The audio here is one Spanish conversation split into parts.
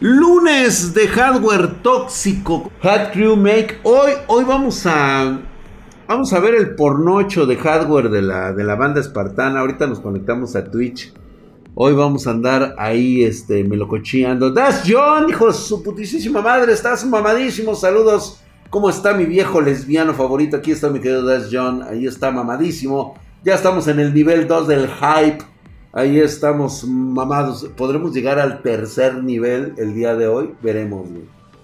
Lunes de hardware tóxico. Hat Crew Make. Hoy, hoy vamos a. Vamos a ver el pornocho de hardware de la, de la banda espartana. Ahorita nos conectamos a Twitch. Hoy vamos a andar ahí, este, melococheando. Das John, hijo su putísima madre. Estás mamadísimo. Saludos. ¿Cómo está mi viejo lesbiano favorito? Aquí está mi querido Das John. Ahí está mamadísimo. Ya estamos en el nivel 2 del hype. Ahí estamos mamados. ¿Podremos llegar al tercer nivel el día de hoy? Veremos,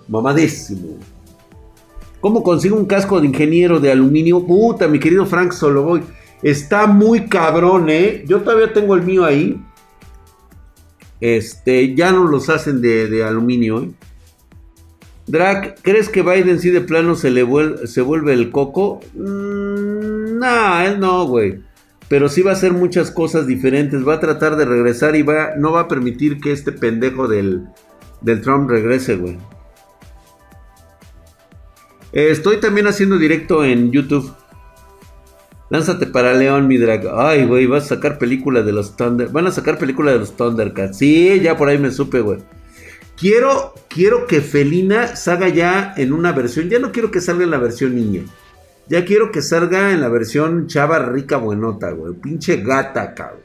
Mamadísimo. ¿Cómo consigo un casco de ingeniero de aluminio? Puta, mi querido Frank Soloboy. Está muy cabrón, ¿eh? Yo todavía tengo el mío ahí. Este, ya no los hacen de, aluminio, ¿eh? Drac, ¿crees que Biden sí de plano se le vuelve, el coco? Mm, no, él no, güey pero sí va a hacer muchas cosas diferentes. Va a tratar de regresar y va, no va a permitir que este pendejo del, del Trump regrese, güey. estoy también haciendo directo en YouTube. Lánzate para León, mi drag. Ay, güey, vas a sacar película de los Thunder. Van a sacar película de los Thundercats. Sí, ya por ahí me supe, güey. Quiero, quiero que Felina salga ya en una versión. Ya no quiero que salga en la versión niña. Ya quiero que salga en la versión chava rica buenota, güey. Pinche gata, cabrón.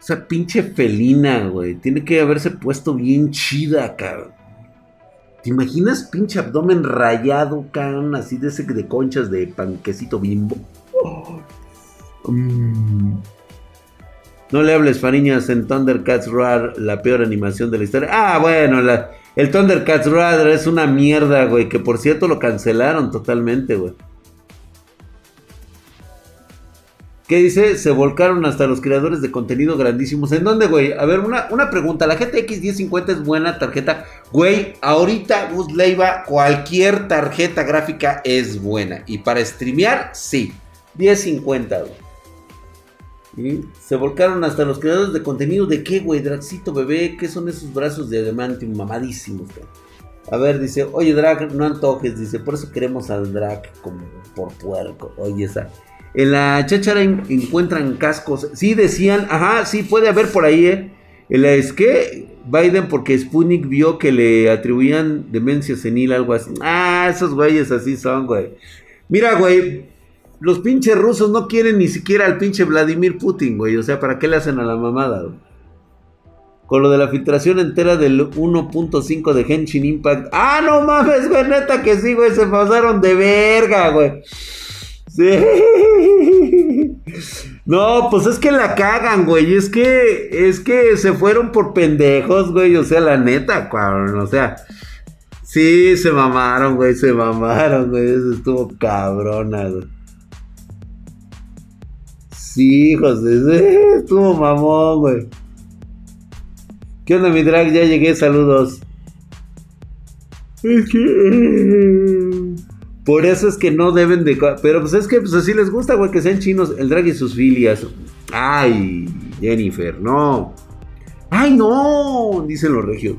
O sea, pinche felina, güey. Tiene que haberse puesto bien chida, cabrón. ¿Te imaginas pinche abdomen rayado, cabrón? Así de ese de conchas de panquecito bimbo. Mm. No le hables, Fariñas, en Thundercats Roar, la peor animación de la historia. Ah, bueno, el Thundercats Roar es una mierda, güey. Que por cierto lo cancelaron totalmente, güey. ¿Qué dice? Se volcaron hasta los creadores de contenido grandísimos. ¿En dónde, güey? A ver, una, una pregunta. ¿La GTX 1050 es buena tarjeta? Güey, ahorita Gus Leiva, cualquier tarjeta gráfica es buena. Y para streamear, sí. 1050, güey. Se volcaron hasta los creadores de contenido. ¿De qué, güey? Draxito, bebé. ¿Qué son esos brazos de diamante mamadísimos, güey? A ver, dice, oye, Drag, no antojes. Dice, por eso queremos al Drag como por puerco. Oye, esa. En la cháchara encuentran cascos. Sí, decían, ajá, sí, puede haber por ahí, ¿eh? Es que Biden, porque Sputnik vio que le atribuían demencia senil, algo así. Ah, esos güeyes así son, güey. Mira, güey, los pinches rusos no quieren ni siquiera al pinche Vladimir Putin, güey. O sea, ¿para qué le hacen a la mamada, Con lo de la filtración entera del 1.5 de Henshin Impact. Ah, no mames, güey, neta que sí, güey, se pasaron de verga, güey. Sí. No, pues es que la cagan, güey. Es que, es que se fueron por pendejos, güey. O sea, la neta, cabrón. O sea, sí, se mamaron, güey. Se mamaron, güey. Eso estuvo cabrona, güey. Sí, José. Estuvo mamón, güey. ¿Qué onda, mi drag? Ya llegué, saludos. Es que. Por eso es que no deben de... Pero pues es que pues así les gusta, güey, que sean chinos. El drag y sus filias. Ay, Jennifer, no. Ay, no, dicen los regios.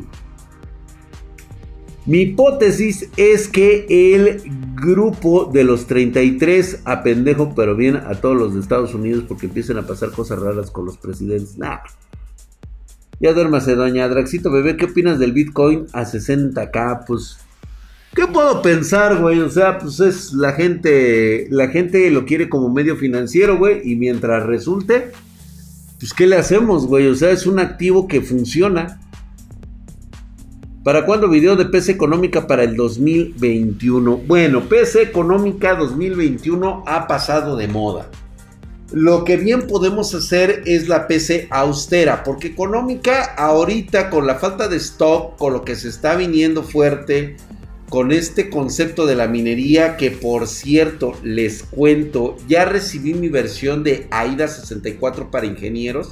Mi hipótesis es que el grupo de los 33 a pendejo, pero bien a todos los de Estados Unidos porque empiezan a pasar cosas raras con los presidentes. Nah. Ya duérmase, doña Draxito, bebé, ¿qué opinas del Bitcoin a 60k? Pues ¿Qué puedo pensar, güey? O sea, pues es la gente, la gente lo quiere como medio financiero, güey, y mientras resulte, pues ¿qué le hacemos, güey? O sea, es un activo que funciona. ¿Para cuándo video de PC económica para el 2021? Bueno, PC económica 2021 ha pasado de moda. Lo que bien podemos hacer es la PC austera, porque económica ahorita con la falta de stock, con lo que se está viniendo fuerte, con este concepto de la minería que por cierto les cuento, ya recibí mi versión de AIDA 64 para ingenieros.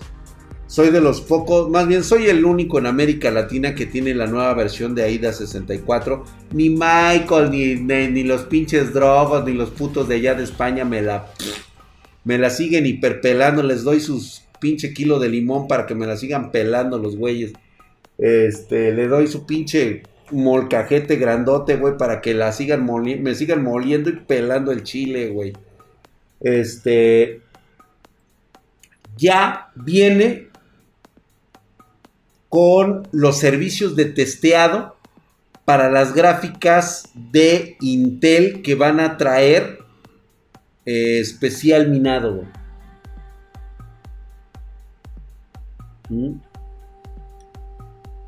Soy de los pocos, más bien soy el único en América Latina que tiene la nueva versión de AIDA 64. Ni Michael, ni, ni, los pinches drogos, ni los putos de allá de España me la, me la siguen hiperpelando. Les doy sus pinche kilo de limón para que me la sigan pelando los güeyes. Este, le doy su pinche molcajete grandote, güey, para que la sigan me sigan moliendo y pelando el chile, güey. Este. Ya viene con los servicios de testeado para las gráficas de Intel que van a traer eh, especial minado. ¿Mm?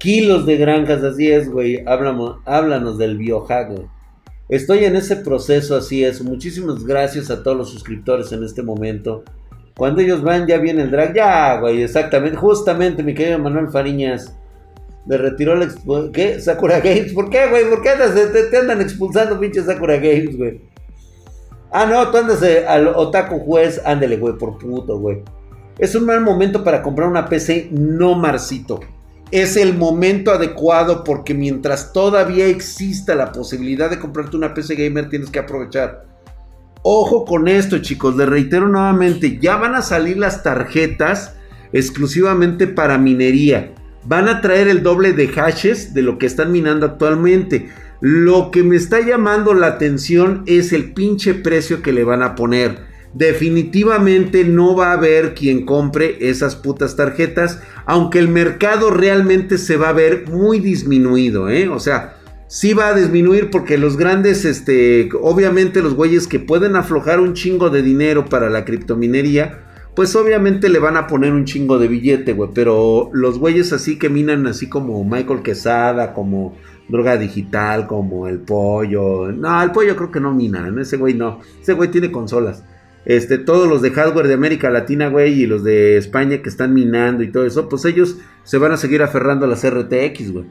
Kilos de granjas, así es, güey. Háblanos, háblanos del biohack, Estoy en ese proceso, así es. Muchísimas gracias a todos los suscriptores en este momento. Cuando ellos van, ya viene el drag. Ya, güey, exactamente. Justamente, mi querido Manuel Fariñas. Me retiró el... ¿Qué? Sakura Games. ¿Por qué, güey? ¿Por qué te, andan expulsando, pinche Sakura Games, güey? Ah, no, tú andas eh, al Otaku Juez. Ándele, güey, por puto, güey. Es un mal momento para comprar una PC, no Marcito es el momento adecuado porque mientras todavía exista la posibilidad de comprarte una PC gamer tienes que aprovechar. Ojo con esto chicos, les reitero nuevamente, ya van a salir las tarjetas exclusivamente para minería. Van a traer el doble de hashes de lo que están minando actualmente. Lo que me está llamando la atención es el pinche precio que le van a poner definitivamente no va a haber quien compre esas putas tarjetas, aunque el mercado realmente se va a ver muy disminuido, ¿eh? O sea, sí va a disminuir porque los grandes, este, obviamente los güeyes que pueden aflojar un chingo de dinero para la criptominería, pues obviamente le van a poner un chingo de billete, güey, pero los güeyes así que minan así como Michael Quesada, como droga digital, como el pollo, no, el pollo creo que no mina, ese güey no, ese güey tiene consolas. Este, todos los de hardware de América Latina, güey, y los de España que están minando y todo eso, pues ellos se van a seguir aferrando a las RTX, güey.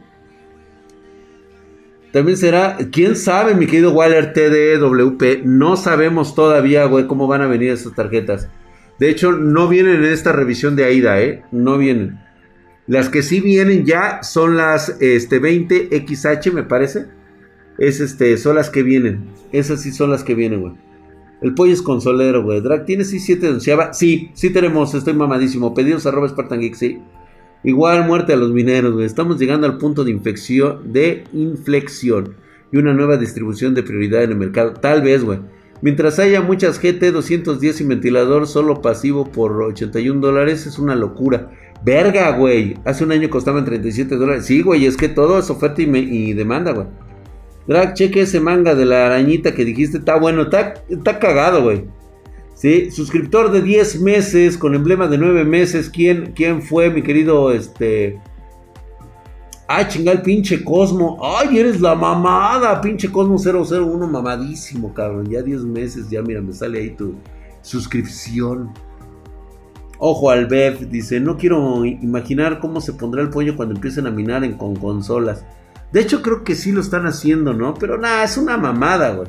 También será, quién sabe, mi querido Waller TDWP, no sabemos todavía, güey, cómo van a venir estas tarjetas. De hecho, no vienen en esta revisión de AIDA, ¿eh? No vienen. Las que sí vienen ya son las este, 20XH, me parece. Es este, son las que vienen. Esas sí son las que vienen, güey. El pollo es consolero, güey. Drag, ¿tienes i7 denunciaba? Sí, sí tenemos, estoy mamadísimo. Pedidos arroba Spartan Geek, sí. Igual muerte a los mineros, güey. Estamos llegando al punto de de inflexión y una nueva distribución de prioridad en el mercado. Tal vez, güey. Mientras haya muchas GT 210 y ventilador solo pasivo por 81 dólares, es una locura. Verga, güey. Hace un año costaban 37 dólares. Sí, güey, es que todo es oferta y, y demanda, güey. Drag, cheque ese manga de la arañita que dijiste. Está bueno, está, está cagado, güey. ¿Sí? Suscriptor de 10 meses con emblema de 9 meses. ¿Quién, ¿Quién fue, mi querido? Este. Ay, chingal, pinche Cosmo. Ay, eres la mamada, pinche Cosmo 001, mamadísimo, cabrón. Ya 10 meses, ya mira, me sale ahí tu suscripción. Ojo al Bev, dice, no quiero imaginar cómo se pondrá el pollo cuando empiecen a minar en, con consolas. De hecho, creo que sí lo están haciendo, ¿no? Pero nada, es una mamada, güey.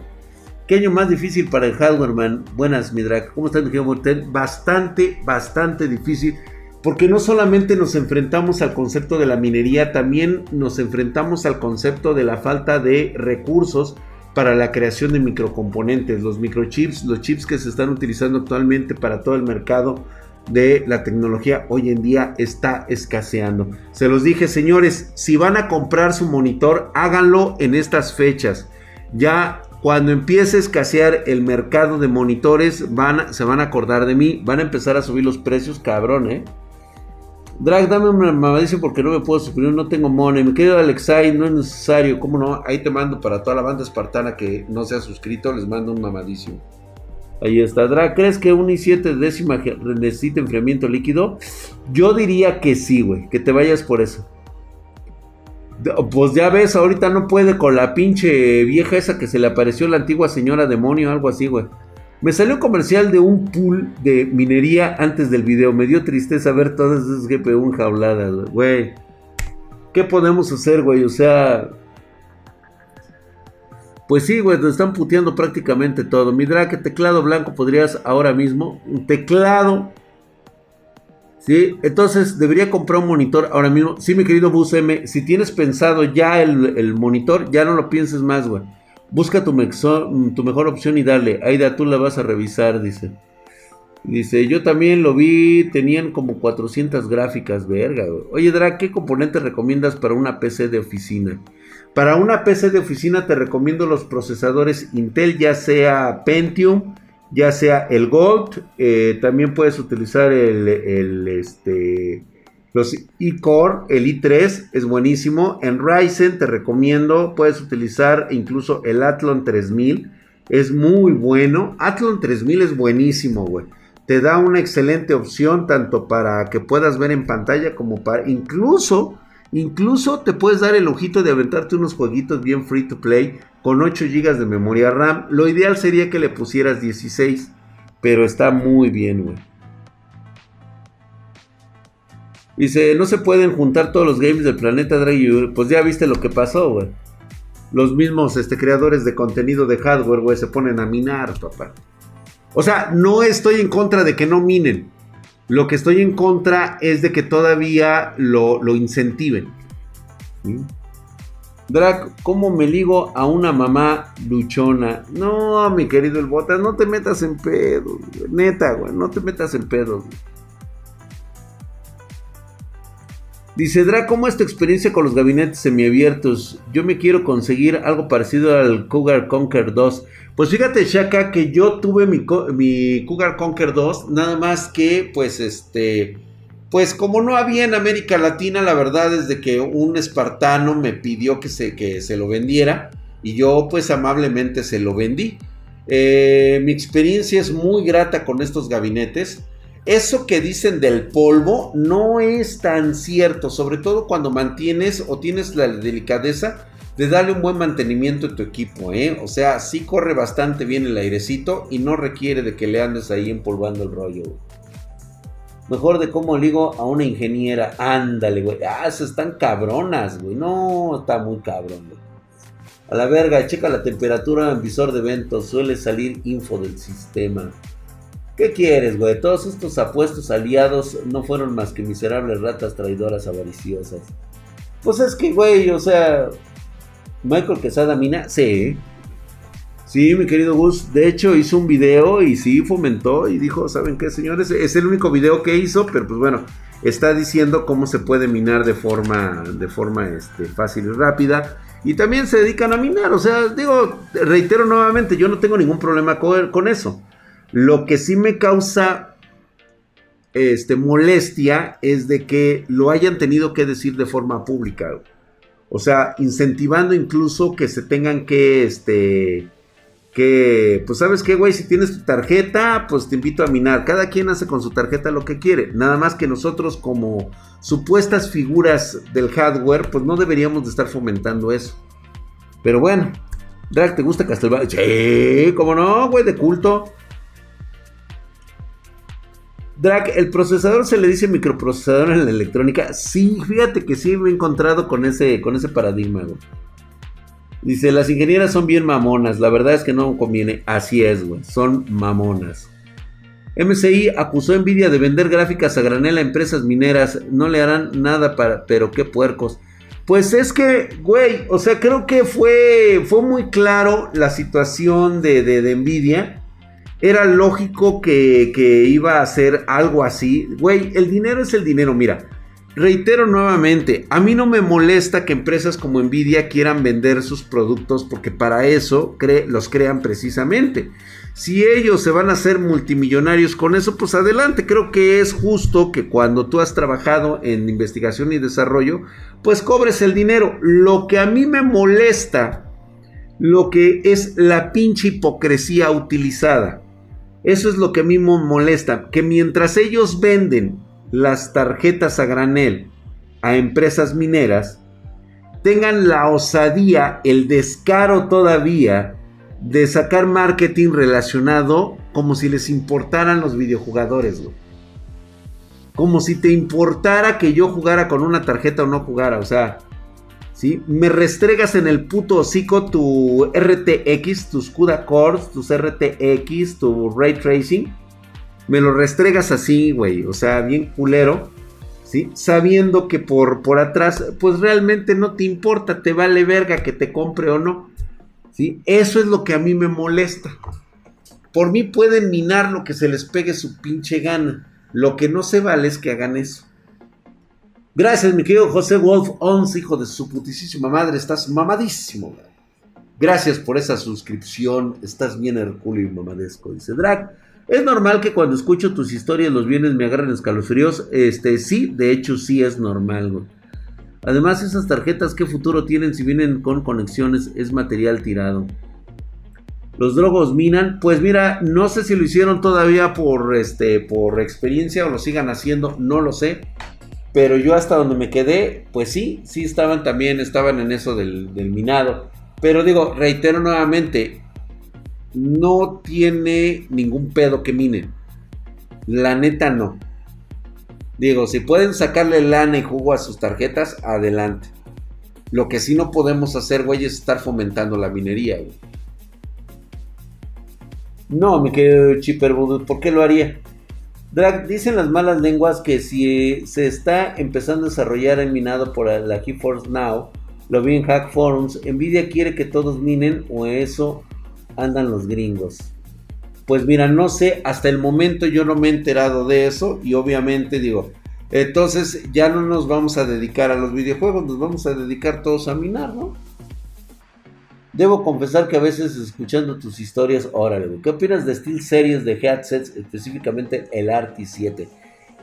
¿Qué año más difícil para el hardware, man? Buenas, mi drag. ¿Cómo estás, mi Mortel? Bastante, bastante difícil. Porque no solamente nos enfrentamos al concepto de la minería, también nos enfrentamos al concepto de la falta de recursos para la creación de microcomponentes. Los microchips, los chips que se están utilizando actualmente para todo el mercado de la tecnología hoy en día está escaseando. Se los dije, señores, si van a comprar su monitor, háganlo en estas fechas. Ya cuando empiece a escasear el mercado de monitores, van, se van a acordar de mí, van a empezar a subir los precios, cabrón, ¿eh? Drag, dame una mamadísima porque no me puedo suscribir, no tengo money. Me quedo Alexai, no es necesario, ¿cómo no? Ahí te mando para toda la banda espartana que no se ha suscrito, les mando un mamadísimo. Ahí está. Dra, ¿crees que un i7 décima necesita enfriamiento líquido? Yo diría que sí, güey. Que te vayas por eso. Pues ya ves, ahorita no puede con la pinche vieja esa que se le apareció la antigua señora demonio, algo así, güey. Me salió comercial de un pool de minería antes del video. Me dio tristeza ver todas esas GPU enjauladas, güey. ¿Qué podemos hacer, güey? O sea, pues sí, güey, te están puteando prácticamente todo. Mi drag, teclado blanco podrías ahora mismo. Un teclado. Sí, entonces debería comprar un monitor ahora mismo. Sí, mi querido Bus M, si tienes pensado ya el, monitor, ya no lo pienses más, güey. Busca tu, tu mejor opción y dale. Aida, tú la vas a revisar, dice. Dice, yo también lo vi, tenían como 400 gráficas, verga. Güey. Oye, Drag, ¿qué componentes recomiendas para una PC de oficina? Para una PC de oficina te recomiendo los procesadores Intel, ya sea Pentium, ya sea el Gold. Eh, también puedes utilizar el, este, Los e-core, el i3 es buenísimo. En Ryzen te recomiendo, puedes utilizar incluso el Athlon 3000. Es muy bueno. Athlon 3000 es buenísimo, güey. Te da una excelente opción tanto para que puedas ver en pantalla como para incluso Incluso te puedes dar el ojito de aventarte unos jueguitos bien free to play con 8 GB de memoria RAM. Lo ideal sería que le pusieras 16, pero está muy bien, güey. Dice, no se pueden juntar todos los games del planeta Drake. Pues ya viste lo que pasó, güey. Los mismos este, creadores de contenido de hardware, güey, se ponen a minar, papá. O sea, no estoy en contra de que no minen. Lo que estoy en contra es de que todavía lo, incentiven. Drac, ¿cómo me ligo a una mamá luchona? No, mi querido el Botas, no te metas en pedos. Neta, güey, no te metas en pedos. Dice Drac, ¿cómo es tu experiencia con los gabinetes semiabiertos? Yo me quiero conseguir algo parecido al Cougar Conquer 2. Pues fíjate, Shaka, que yo tuve mi, mi Cougar Conquer 2, nada más que, pues, este, pues como no había en América Latina, la verdad es de que un espartano me pidió que se, que se lo vendiera y yo, pues, amablemente se lo vendí. Eh, mi experiencia es muy grata con estos gabinetes. Eso que dicen del polvo no es tan cierto, sobre todo cuando mantienes o tienes la delicadeza de darle un buen mantenimiento a tu equipo, ¿eh? O sea, sí corre bastante bien el airecito y no requiere de que le andes ahí empolvando el rollo. Mejor de cómo ligo a una ingeniera. Ándale, güey. Ah, esas están cabronas, güey. No, está muy cabrón, güey. A la verga, checa la temperatura en visor de eventos. Suele salir info del sistema. ¿Qué quieres, güey? Todos estos apuestos aliados no fueron más que miserables ratas traidoras avariciosas. Pues es que, güey, o sea, Michael Quesada Mina, sí. Sí, mi querido Gus. De hecho, hizo un video y sí fomentó y dijo, ¿saben qué, señores? Es el único video que hizo, pero pues bueno, está diciendo cómo se puede minar de forma, de forma este, fácil y rápida. Y también se dedican a minar. O sea, digo, reitero nuevamente, yo no tengo ningún problema con, con eso. Lo que sí me causa este, molestia es de que lo hayan tenido que decir de forma pública. O sea, incentivando incluso que se tengan que, este, que, pues sabes qué, güey, si tienes tu tarjeta, pues te invito a minar. Cada quien hace con su tarjeta lo que quiere. Nada más que nosotros como supuestas figuras del hardware, pues no deberíamos de estar fomentando eso. Pero bueno, Drag, ¿te gusta Castlevania? Sí, ¿cómo no, güey, de culto. Drag, ¿el procesador se le dice microprocesador en la electrónica? Sí, fíjate que sí me he encontrado con ese, con ese paradigma, güey. Dice, las ingenieras son bien mamonas. La verdad es que no conviene. Así es, güey. Son mamonas. MCI acusó a Nvidia de vender gráficas a granel a empresas mineras. No le harán nada para... Pero qué puercos. Pues es que, güey, o sea, creo que fue, fue muy claro la situación de, de, de Nvidia era lógico que, iba a hacer algo así. Güey, el dinero es el dinero, mira. Reitero nuevamente, a mí no me molesta que empresas como Nvidia quieran vender sus productos porque para eso los crean precisamente. Si ellos se van a hacer multimillonarios con eso, pues adelante. Creo que es justo que cuando tú has trabajado en investigación y desarrollo, pues cobres el dinero. Lo que a mí me molesta, lo que es la pinche hipocresía utilizada. Eso es lo que a mí me molesta, que mientras ellos venden las tarjetas a granel a empresas mineras, tengan la osadía, el descaro todavía de sacar marketing relacionado como si les importaran los videojugadores, Como si te importara que yo jugara con una tarjeta o no jugara, o sea, me restregas en el puto hocico tu RTX, tus CUDA cores, tus RTX, tu Ray Tracing. Me lo restregas así, güey. O sea, bien culero. ¿Sí? Sabiendo que por, por atrás, pues realmente no te importa, te vale verga que te compre o no. ¿Sí? Eso es lo que a mí me molesta. Por mí pueden minar lo que se les pegue su pinche gana. Lo que no se vale es que hagan eso. Gracias, mi querido José Wolf 11, hijo de su putísima madre. Estás mamadísimo, Gracias por esa suscripción. Estás bien hercúleo y mamadesco. Dice Drag. Es normal que cuando escucho tus historias los bienes me agarren escalofríos. Este, sí, de hecho sí es normal, güey. Además, esas tarjetas, ¿qué futuro tienen si vienen con conexiones? Es material tirado. Los drogos minan. Pues mira, no sé si lo hicieron todavía por, este, por experiencia o lo sigan haciendo, no lo sé. Pero yo hasta donde me quedé, pues sí, sí estaban también, estaban en eso del, minado. Pero digo, reitero nuevamente, no tiene ningún pedo que minen. La neta no. Digo, si pueden sacarle lana y jugo a sus tarjetas, adelante. Lo que sí no podemos hacer, güey, es estar fomentando la minería, güey. No, mi querido Chipper ¿por qué lo haría? Drag, dicen las malas lenguas que si se está empezando a desarrollar el minado por la GeForce Now, lo vi en Hack Forums, Nvidia quiere que todos minen o eso andan los gringos. Pues mira, no sé, hasta el momento yo no me he enterado de eso y obviamente digo, entonces ya no nos vamos a dedicar a los videojuegos, nos vamos a dedicar todos a minar, ¿no? Debo confesar que a veces escuchando tus historias, órale, ¿qué opinas de Steel Series de headsets, específicamente el Arti 7?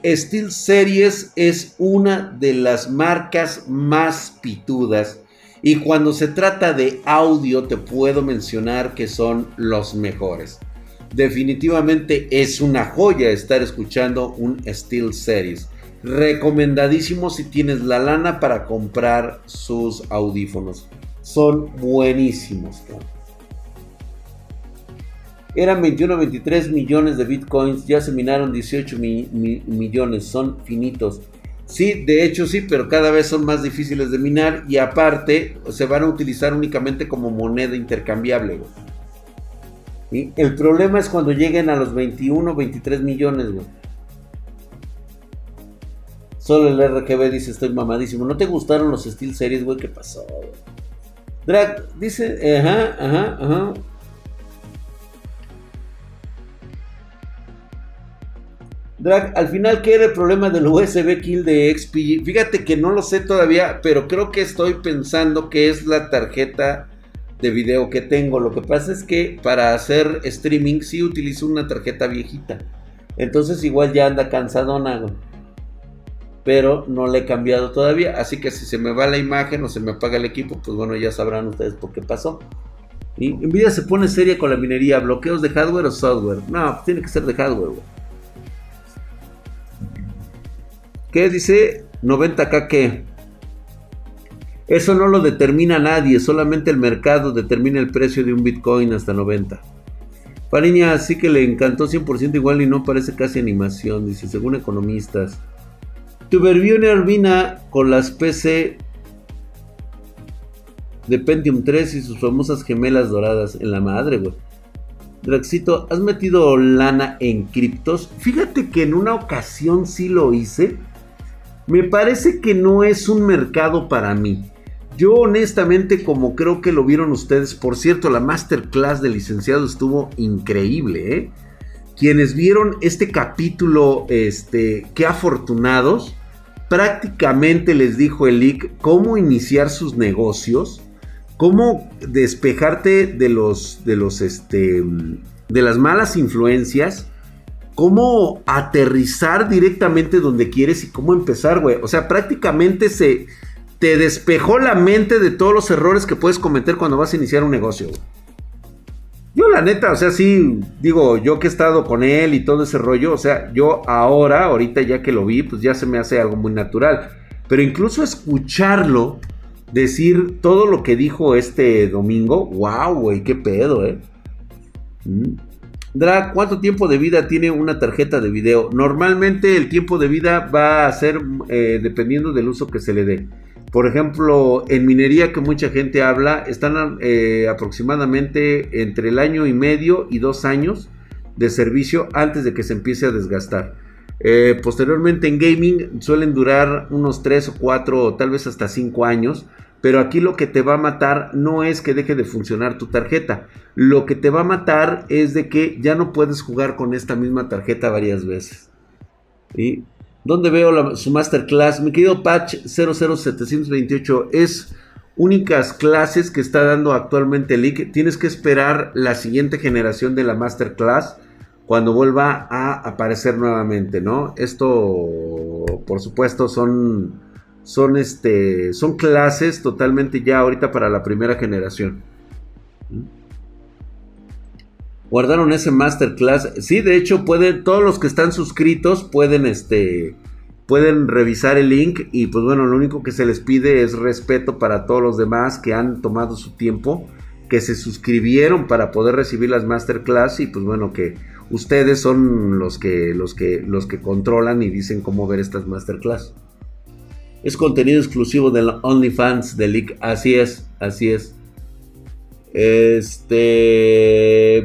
Steel Series es una de las marcas más pitudas y cuando se trata de audio te puedo mencionar que son los mejores definitivamente es una joya estar escuchando un Steel Series. Recomendadísimo si tienes la lana para comprar sus audífonos. Son buenísimos. Eran 21 23 millones de bitcoins, ya se minaron 18 millones, son finitos. Sí, de hecho sí, pero cada vez son más difíciles de minar y aparte se van a utilizar únicamente como moneda intercambiable. El problema es cuando lleguen a los 21, 23 millones, güey. Solo el RGB dice estoy mamadísimo. ¿No te gustaron los Steel Series, güey? ¿Qué pasó? Drag dice, ajá, ajá, ajá. Drag, al final, ¿qué era el problema del USB Kill de XP? Fíjate que no lo sé todavía, pero creo que estoy pensando que es la tarjeta de video que tengo. Lo que pasa es que para hacer streaming sí utilizo una tarjeta viejita. Entonces igual ya anda cansadona, Pero no le he cambiado todavía. Así que si se me va la imagen o se me apaga el equipo, pues bueno, ya sabrán ustedes por qué pasó. Y Nvidia se pone seria con la minería. ¿Bloqueos de hardware o software? No, tiene que ser de hardware, ¿Qué dice? 90k qué? Eso no lo determina nadie, solamente el mercado determina el precio de un Bitcoin hasta 90. Pariña sí que le encantó 100% igual y no parece casi animación, dice, según economistas. Tubervione Arvina con las PC de Pentium 3 y sus famosas gemelas doradas en la madre, güey. Draxito, ¿has metido lana en criptos? Fíjate que en una ocasión sí lo hice. Me parece que no es un mercado para mí. Yo honestamente, como creo que lo vieron ustedes, por cierto, la masterclass del licenciado estuvo increíble, ¿eh? Quienes vieron este capítulo, este, qué afortunados, prácticamente les dijo el leak cómo iniciar sus negocios, cómo despejarte de los, de los, este, de las malas influencias, cómo aterrizar directamente donde quieres y cómo empezar, güey. O sea, prácticamente se te despejó la mente de todos los errores que puedes cometer cuando vas a iniciar un negocio. Yo la neta, o sea, sí, digo, yo que he estado con él y todo ese rollo, o sea, yo ahora, ahorita ya que lo vi, pues ya se me hace algo muy natural. Pero incluso escucharlo decir todo lo que dijo este domingo, wow, güey, qué pedo, eh. Mm. Drag, ¿cuánto tiempo de vida tiene una tarjeta de video? Normalmente el tiempo de vida va a ser eh, dependiendo del uso que se le dé. Por ejemplo, en minería que mucha gente habla, están eh, aproximadamente entre el año y medio y dos años de servicio antes de que se empiece a desgastar. Eh, posteriormente en gaming suelen durar unos 3 o 4 o tal vez hasta 5 años. Pero aquí lo que te va a matar no es que deje de funcionar tu tarjeta. Lo que te va a matar es de que ya no puedes jugar con esta misma tarjeta varias veces. ¿Sí? ¿Dónde veo su masterclass? Mi querido Patch 00728 es únicas clases que está dando actualmente Leak. Tienes que esperar la siguiente generación de la masterclass cuando vuelva a aparecer nuevamente, ¿no? Esto, por supuesto, son, son, este, son clases totalmente ya ahorita para la primera generación. Guardaron ese masterclass. Sí, de hecho, pueden, todos los que están suscritos pueden, este, pueden revisar el link y pues bueno, lo único que se les pide es respeto para todos los demás que han tomado su tiempo, que se suscribieron para poder recibir las masterclass y pues bueno, que ustedes son los que los que los que controlan y dicen cómo ver estas masterclass. Es contenido exclusivo del OnlyFans de League, así es, así es. Este.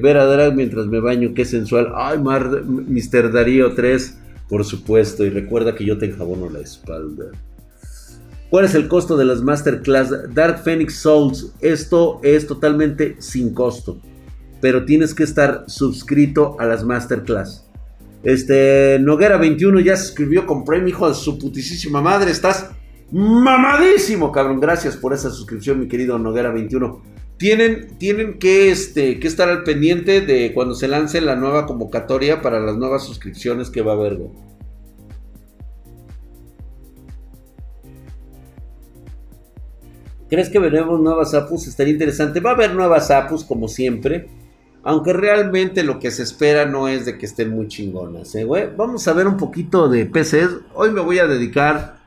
Ver a Drag mientras me baño, qué sensual. Ay, Mar, Mr. Darío 3. Por supuesto, y recuerda que yo te enjabono la espalda. ¿Cuál es el costo de las Masterclass? Dark Phoenix Souls. Esto es totalmente sin costo. Pero tienes que estar suscrito a las Masterclass. Este, Noguera 21 ya se suscribió con premio, hijo de su putísima madre. Estás mamadísimo, cabrón. Gracias por esa suscripción, mi querido Noguera 21. Tienen, tienen que, este, que estar al pendiente de cuando se lance la nueva convocatoria para las nuevas suscripciones que va a haber. ¿Crees que veremos nuevas APUs? Estaría interesante. Va a haber nuevas APUs como siempre. Aunque realmente lo que se espera no es de que estén muy chingonas. ¿eh, Vamos a ver un poquito de PCs. Hoy me voy a dedicar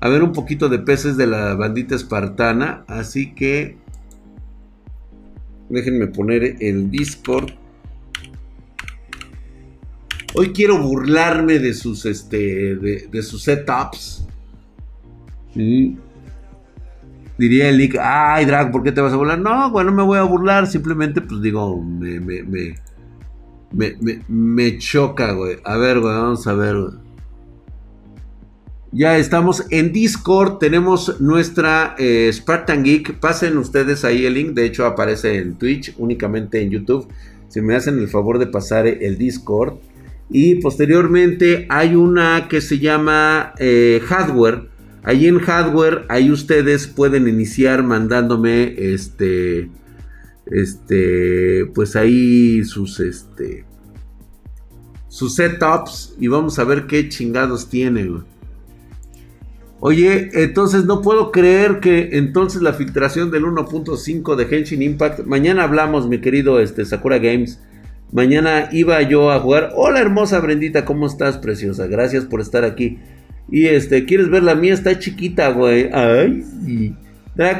a ver un poquito de PCs de la bandita espartana. Así que Déjenme poner el Discord. Hoy quiero burlarme de sus, este, de, sus setups. Diría el Lick, ay Drag, ¿por qué te vas a burlar? No, bueno, me voy a burlar, simplemente pues digo, me, me, me, me, me choca, güey. A ver, güey, vamos a ver, güey. Ya estamos en Discord, tenemos nuestra eh, Spartan Geek. Pasen ustedes ahí el link, de hecho aparece en Twitch, únicamente en YouTube. Si me hacen el favor de pasar el Discord. Y posteriormente hay una que se llama eh, Hardware. Ahí en Hardware, ahí ustedes pueden iniciar mandándome este, este, pues ahí sus, este, sus setups y vamos a ver qué chingados tiene. Oye, entonces no puedo creer que entonces la filtración del 1.5 de Henshin Impact. Mañana hablamos, mi querido este, Sakura Games. Mañana iba yo a jugar. Hola hermosa Brendita, ¿cómo estás, preciosa? Gracias por estar aquí. Y este, ¿quieres ver la mía? Está chiquita, güey. Ay, sí.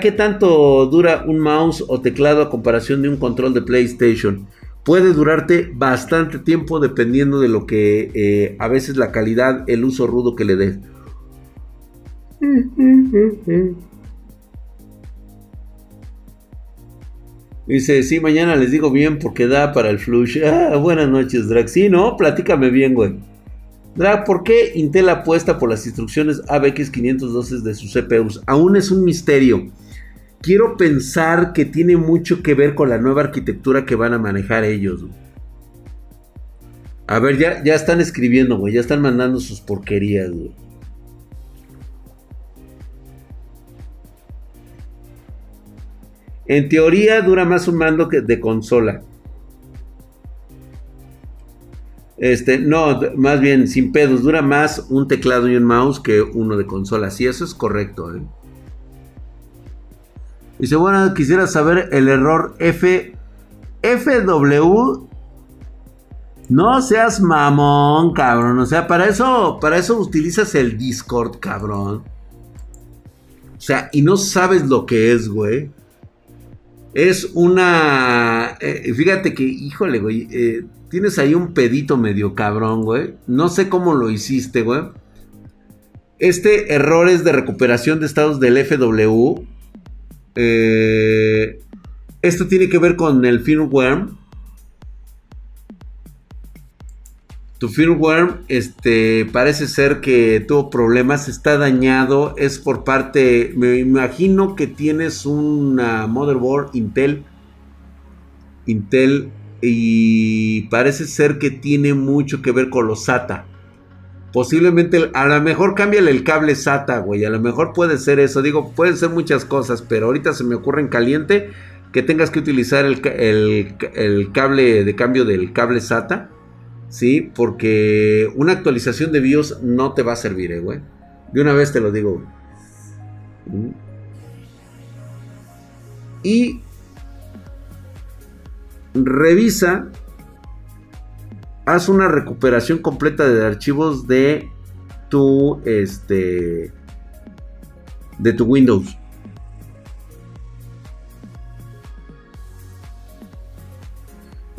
¿Qué tanto dura un mouse o teclado a comparación de un control de PlayStation? Puede durarte bastante tiempo dependiendo de lo que eh, a veces la calidad, el uso rudo que le des. Dice, sí, mañana les digo bien porque da para el flush. Ah, buenas noches, Drag. Sí, no, platícame bien, güey. Drag, ¿por qué Intel apuesta por las instrucciones ABX512 de sus CPUs? Aún es un misterio. Quiero pensar que tiene mucho que ver con la nueva arquitectura que van a manejar ellos. A ver, ya, ya están escribiendo, güey. Ya están mandando sus porquerías, güey. En teoría dura más un mando que de consola. Este, no, más bien sin pedos, dura más un teclado y un mouse que uno de consola. Sí, eso es correcto. ¿eh? Dice, bueno, quisiera saber el error F. FW. No seas mamón, cabrón. O sea, para eso, para eso utilizas el Discord, cabrón. O sea, y no sabes lo que es, güey. Es una. Eh, fíjate que, híjole, güey. Eh, tienes ahí un pedito medio cabrón, güey. No sé cómo lo hiciste, güey. Este error es de recuperación de estados del FW. Eh, esto tiene que ver con el firmware. Tu firmware este, parece ser que tuvo problemas, está dañado, es por parte, me imagino que tienes una motherboard Intel, Intel y parece ser que tiene mucho que ver con los SATA. Posiblemente, a lo mejor cámbiale el cable SATA, güey, a lo mejor puede ser eso, digo, pueden ser muchas cosas, pero ahorita se me ocurre en caliente que tengas que utilizar el, el cable de cambio del cable SATA ¿sí? Porque una actualización de BIOS no te va a servir, eh, güey. De una vez te lo digo. Y revisa, haz una recuperación completa de archivos de tu, este, de tu Windows.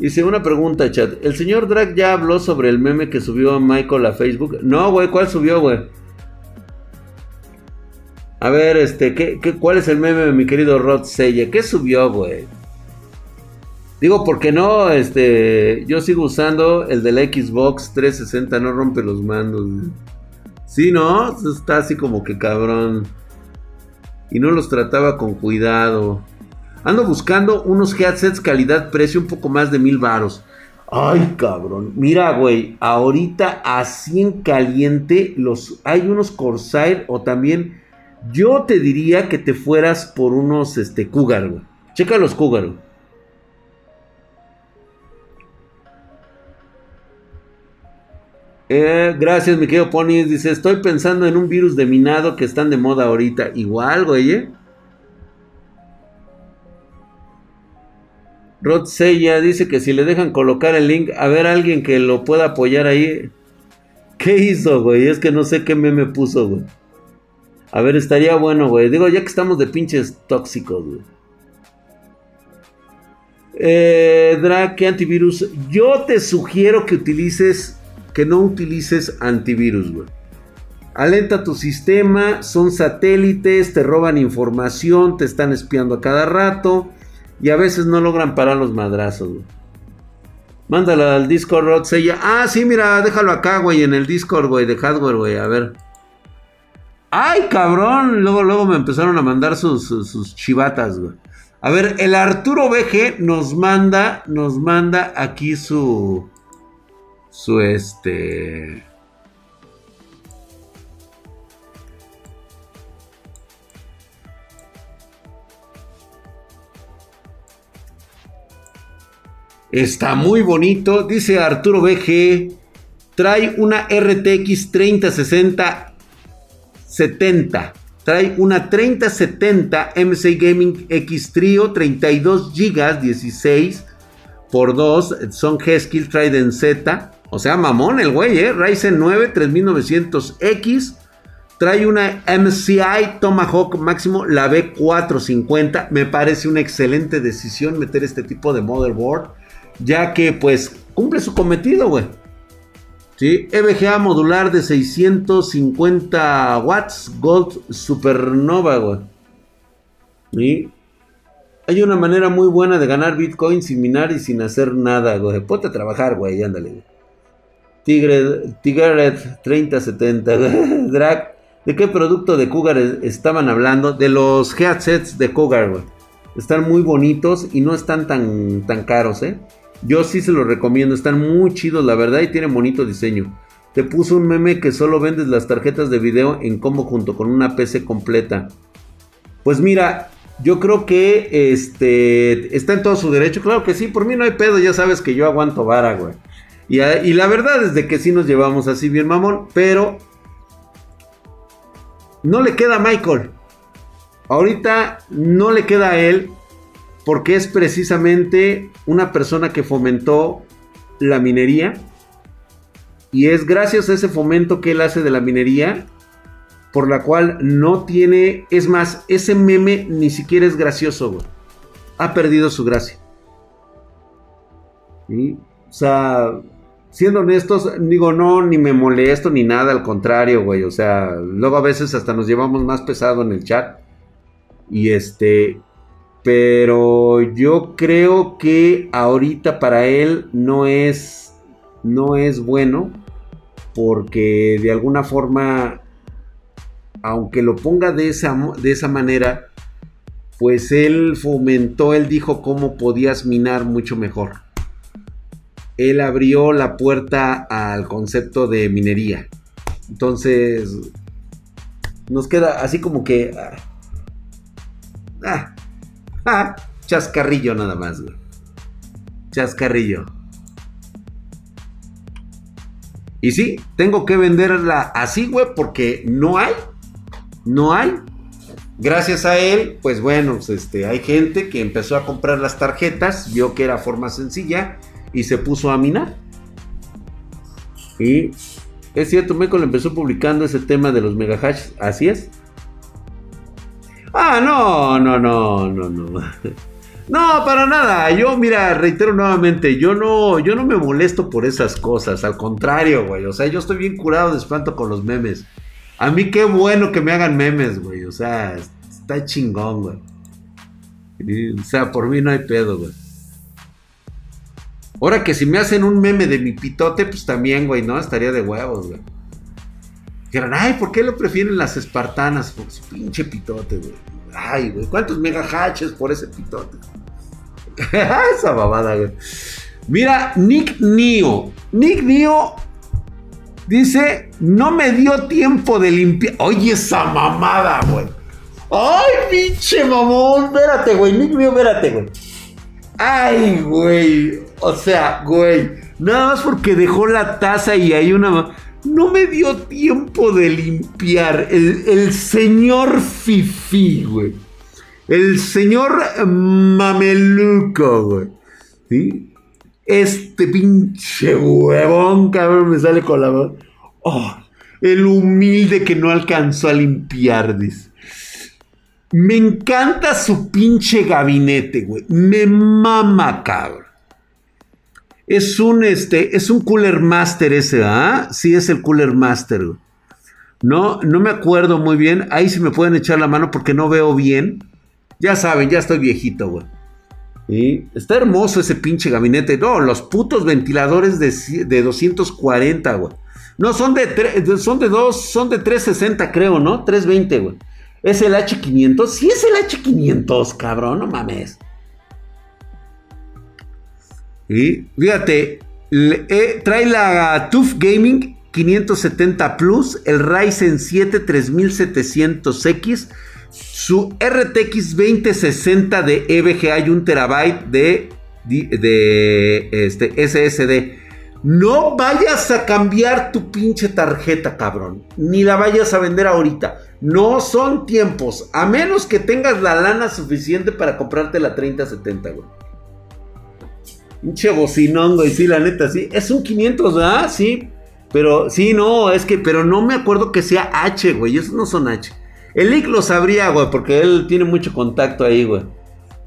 Hice una pregunta, chat. ¿El señor Drag ya habló sobre el meme que subió Michael a Facebook? No, güey, ¿cuál subió, güey? A ver, este, ¿qué, cuál es el meme, mi querido Rod Seye? ¿Qué subió, güey? Digo, porque no, este, yo sigo usando el del Xbox 360, no rompe los mandos. Sí, ¿no? Está así como que cabrón. Y no los trataba con cuidado. Ando buscando unos headsets calidad-precio un poco más de mil varos. Ay, cabrón. Mira, güey, ahorita así en caliente los hay unos Corsair o también yo te diría que te fueras por unos este Cougar, güey. Checa los Cougar. Eh, gracias, mi querido Pony. Dice, estoy pensando en un virus de minado que están de moda ahorita. Igual, güey, ¿eh? Rod Seiya dice que si le dejan colocar el link, a ver alguien que lo pueda apoyar ahí. ¿Qué hizo, güey? Es que no sé qué meme puso, güey. A ver, estaría bueno, güey. Digo, ya que estamos de pinches tóxicos, güey. Eh, Drake ¿qué antivirus? Yo te sugiero que utilices, que no utilices antivirus, güey. Alenta tu sistema, son satélites, te roban información, te están espiando a cada rato. Y a veces no logran parar los madrazos, güey. Mándala al Discord, Rod Ah, sí, mira, déjalo acá, güey, en el Discord, güey, de hardware, güey, a ver. ¡Ay, cabrón! Luego, luego me empezaron a mandar sus, sus, chivatas, güey. A ver, el Arturo BG nos manda, nos manda aquí su, su este... Está muy bonito. Dice Arturo BG. Trae una RTX 3060 70. Trae una 3070 MC Gaming X Trio. 32 GB 16 por 2. Son G-Skill Trident Z. O sea, mamón el güey, ¿eh? Ryzen 9 3900X. Trae una MCI Tomahawk máximo, la B450. Me parece una excelente decisión meter este tipo de motherboard ya que pues cumple su cometido, güey. ¿Sí? EVGA modular de 650 watts, Gold Supernova, güey. ¿Sí? Hay una manera muy buena de ganar Bitcoin sin minar y sin hacer nada, güey. Ponte a trabajar, güey, ándale. Tigre, Tigret 3070, Drag. ¿De qué producto de Cougar estaban hablando? De los headsets de Cougar, güey. Están muy bonitos y no están tan, tan caros, ¿eh? Yo sí se los recomiendo, están muy chidos la verdad y tienen bonito diseño. Te puso un meme que solo vendes las tarjetas de video en combo junto con una PC completa. Pues mira, yo creo que este está en todo su derecho. Claro que sí, por mí no hay pedo, ya sabes que yo aguanto vara, güey. Y, y la verdad es de que sí nos llevamos así bien, mamón, pero no le queda a Michael. Ahorita no le queda a él porque es precisamente una persona que fomentó la minería y es gracias a ese fomento que él hace de la minería por la cual no tiene, es más, ese meme ni siquiera es gracioso, güey. Ha perdido su gracia. ¿Sí? O sea, siendo honestos, digo, no, ni me molesto ni nada, al contrario, güey. O sea, luego a veces hasta nos llevamos más pesado en el chat. Y este, pero yo creo que ahorita para él no es, no es bueno. Porque de alguna forma, aunque lo ponga de esa, de esa manera, pues él fomentó, él dijo cómo podías minar mucho mejor. Él abrió la puerta al concepto de minería. Entonces, nos queda así como que... ah, ah chascarrillo nada más. Chascarrillo. Y sí, tengo que venderla así, güey, porque no hay. No hay. Gracias a él, pues bueno, pues, este, hay gente que empezó a comprar las tarjetas, vio que era forma sencilla y se puso a minar. Y es cierto, Michael empezó publicando ese tema de los megahash, así es. Ah, no, no, no, no, no. No, para nada. Yo, mira, reitero nuevamente, yo no, yo no me molesto por esas cosas. Al contrario, güey. O sea, yo estoy bien curado de espanto con los memes. A mí qué bueno que me hagan memes, güey. O sea, está chingón, güey. o sea, por mí no hay pedo, güey. Ahora que si me hacen un meme de mi pitote, pues también, güey, ¿no? Estaría de huevos, güey. Dijeron, ay, ¿por qué lo prefieren las espartanas? Por su pinche pitote, güey. Ay, güey, ¿cuántos megahatches por ese pitote? Esa babada, güey. Mira, Nick Nio. Nick Nio dice, no me dio tiempo de limpiar. Oye, esa mamada, güey. Ay, pinche mamón. Espérate, güey. Nick Nio, espérate, güey. Ay, güey. O sea, güey. Nada más porque dejó la taza y hay una... No me dio tiempo de limpiar. El, señor Fifi, güey. El señor Mameluco, güey. ¿Sí? Este pinche huevón, cabrón, me sale con la. Oh, el humilde que no alcanzó a limpiar, dice. Me encanta su pinche gabinete, güey. Me mama, cabrón. Es un, este, es un Cooler Master ese, ¿ah? Sí, es el Cooler Master. No, no me acuerdo muy bien. Ahí sí me pueden echar la mano porque no veo bien. Ya saben, ya estoy viejito, güey. Está hermoso ese pinche gabinete. No, los putos ventiladores de, de 240, güey. No, son de, son de dos, son de 360, creo, ¿no? 320, güey. ¿Es el H500? Sí, es el H500, cabrón, no mames. Fíjate, eh, trae la TUF Gaming 570 Plus, el Ryzen 7 3700X, su RTX 2060 de EVGA y un terabyte de, de este, SSD. No vayas a cambiar tu pinche tarjeta, cabrón. Ni la vayas a vender ahorita. No son tiempos. A menos que tengas la lana suficiente para comprarte la 3070, güey. Pinche bocinón, güey. Sí, la neta, sí. Es un 500, ¿verdad? Sí. Pero, sí, no, es que, pero no me acuerdo que sea H, güey. Esos no son H. El Lick lo sabría, güey, porque él tiene mucho contacto ahí, güey.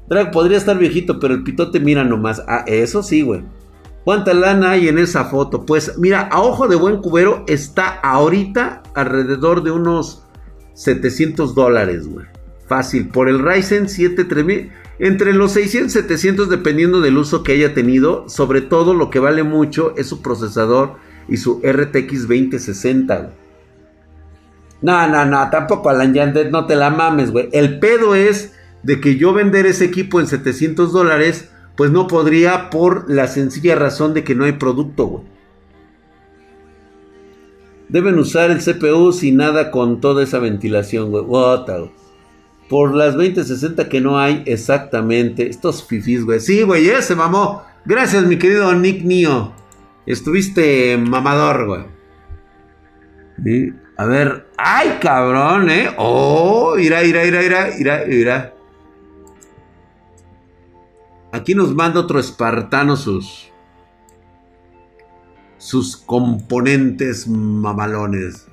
Drag podría estar viejito, pero el pitote mira nomás. Ah, eso sí, güey. ¿Cuánta lana hay en esa foto? Pues mira, a ojo de buen cubero está ahorita alrededor de unos 700 dólares, güey. Fácil. Por el Ryzen 7 3000. Entre los 600 y 700 dependiendo del uso que haya tenido. Sobre todo lo que vale mucho es su procesador y su RTX 2060. No, no, no. Tampoco Alan Yandet no te la mames, güey. El pedo es de que yo vender ese equipo en 700 dólares. Pues no podría por la sencilla razón de que no hay producto, güey. Deben usar el CPU sin nada con toda esa ventilación, güey. Por las 2060 que no hay exactamente. Estos fifis, güey. Sí, güey, ese se mamó. Gracias, mi querido Nick Nio. Estuviste mamador, güey. A ver. ¡Ay, cabrón, eh! ¡Oh! Irá, irá, irá, irá, irá, irá. Aquí nos manda otro espartano sus. Sus componentes mamalones.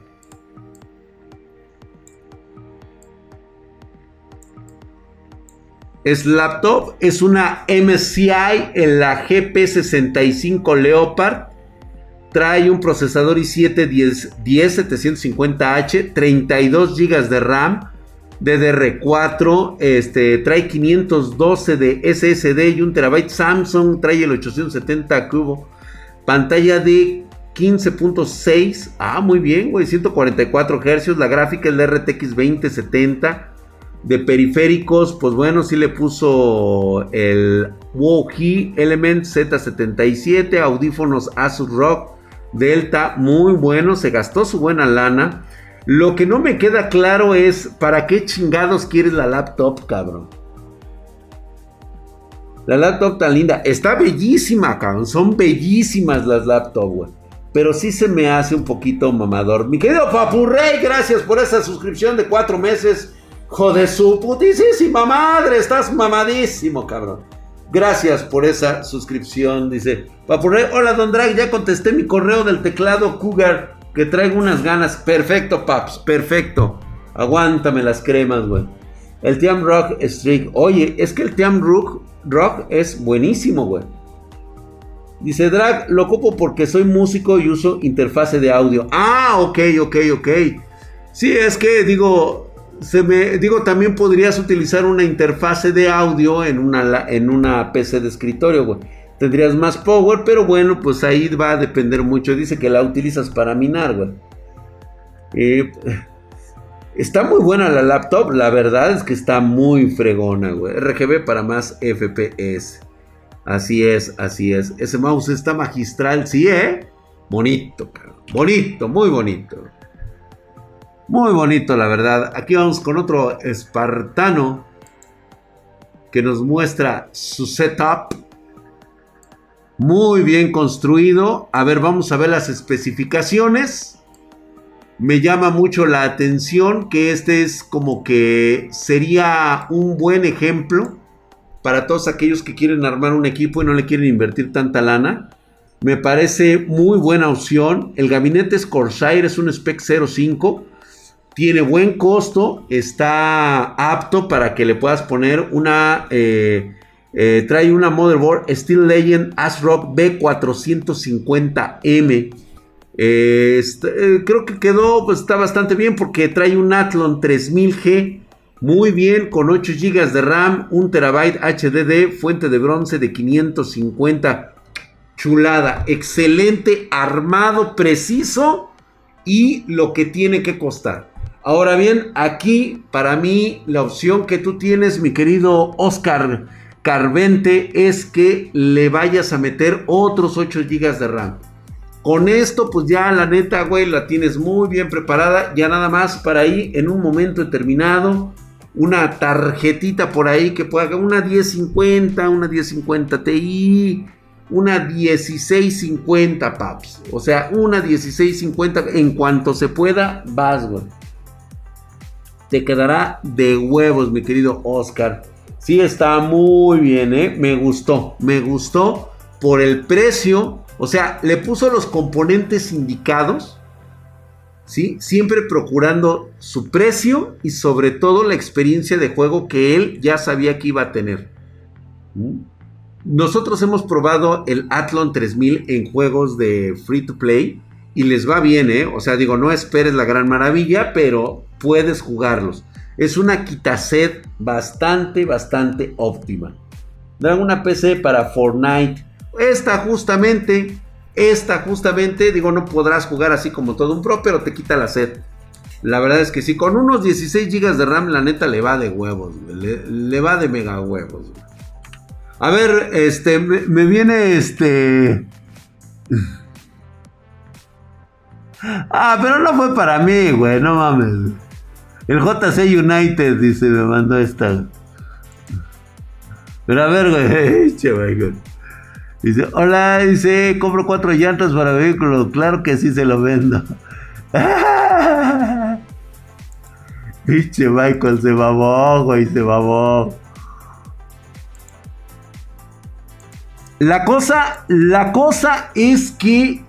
Es laptop, es una MCI en la GP65 Leopard. Trae un procesador i7 10750H, 32 GB de RAM, DDR4, este, trae 512 de SSD y un terabyte. Samsung trae el 870 cubo. Pantalla de 15.6. Ah, muy bien, güey. 144 Hz. La gráfica es la RTX 2070 de periféricos, pues bueno, sí le puso el Wokey Element Z77, audífonos Asus Rock Delta, muy bueno, se gastó su buena lana. Lo que no me queda claro es, ¿para qué chingados quieres la laptop, cabrón? La laptop tan linda, está bellísima, cabrón, son bellísimas las laptops, pero sí se me hace un poquito mamador. Mi querido Papurrey, gracias por esa suscripción de cuatro meses. Joder, su putísima madre, estás mamadísimo, cabrón. Gracias por esa suscripción, dice Papurrey. Hola, Don Drag, ya contesté mi correo del teclado Cougar, que traigo unas ganas. Perfecto, paps, perfecto. Aguántame las cremas, güey. El Tiam Rock Streak. Oye, es que el Tiam Rock, Rock es buenísimo, güey. Dice Drag, lo ocupo porque soy músico y uso interfase de audio. Ah, ok, ok, ok. Sí, es que digo, se me, digo, también podrías utilizar una interfase de audio en una, en una PC de escritorio, güey. Tendrías más power, pero bueno, pues ahí va a depender mucho. Dice que la utilizas para minar, güey. Está muy buena la laptop, la verdad es que está muy fregona, güey. RGB para más FPS. Así es, así es. Ese mouse está magistral, sí, ¿eh? Bonito, bonito, muy bonito. Muy bonito, la verdad. Aquí vamos con otro espartano que nos muestra su setup. Muy bien construido. A ver, vamos a ver las especificaciones. Me llama mucho la atención que este es como que sería un buen ejemplo para todos aquellos que quieren armar un equipo y no le quieren invertir tanta lana. Me parece muy buena opción. El gabinete Corsair, es un Spec 05. Tiene buen costo, está apto para que le puedas poner una... Eh, eh, trae una motherboard Steel Legend ASRock B450M. Eh, creo que quedó, pues está bastante bien porque trae un Athlon 3000G muy bien, con 8 GB de RAM, 1 TB HDD, fuente de bronce de 550. Chulada, excelente, armado, preciso y lo que tiene que costar. Ahora bien, aquí para mí la opción que tú tienes, mi querido Oscar Carvente, es que le vayas a meter otros 8 GB de RAM. Con esto, pues ya la neta, güey, la tienes muy bien preparada. Ya nada más para ahí, en un momento determinado, una tarjetita por ahí que pueda, una 1050, una 1050 Ti, una 1650, paps. O sea, una 1650 en cuanto se pueda, vas, güey. Te quedará de huevos, mi querido Oscar. Sí, está muy bien, ¿eh? Me gustó, me gustó por el precio. O sea, le puso los componentes indicados Siempre procurando su precio y sobre todo la experiencia de juego que él ya sabía que iba a tener. Nosotros hemos probado el Athlon 3000 en juegos de free to play y les va bien, ¿eh? O sea, digo, no esperes la gran maravilla, pero puedes jugarlos. Es una quitaset bastante, bastante óptima. Dan una PC para Fortnite. Esta justamente esta justamente, digo, no podrás jugar así como todo un pro, pero te quita la sed. La verdad es que sí, con unos 16 GB de RAM, la neta le va de huevos, le, va de mega huevos. A ver, este, me, viene este... Ah, pero no fue para mí, güey, no mames. El JC United, dice, me mandó esta. Pero a ver, güey. Dice, hola, dice, compro cuatro llantas para vehículo. Claro que sí se lo vendo. Pinche Michael se babó, güey, se babó. La cosa, la cosa es que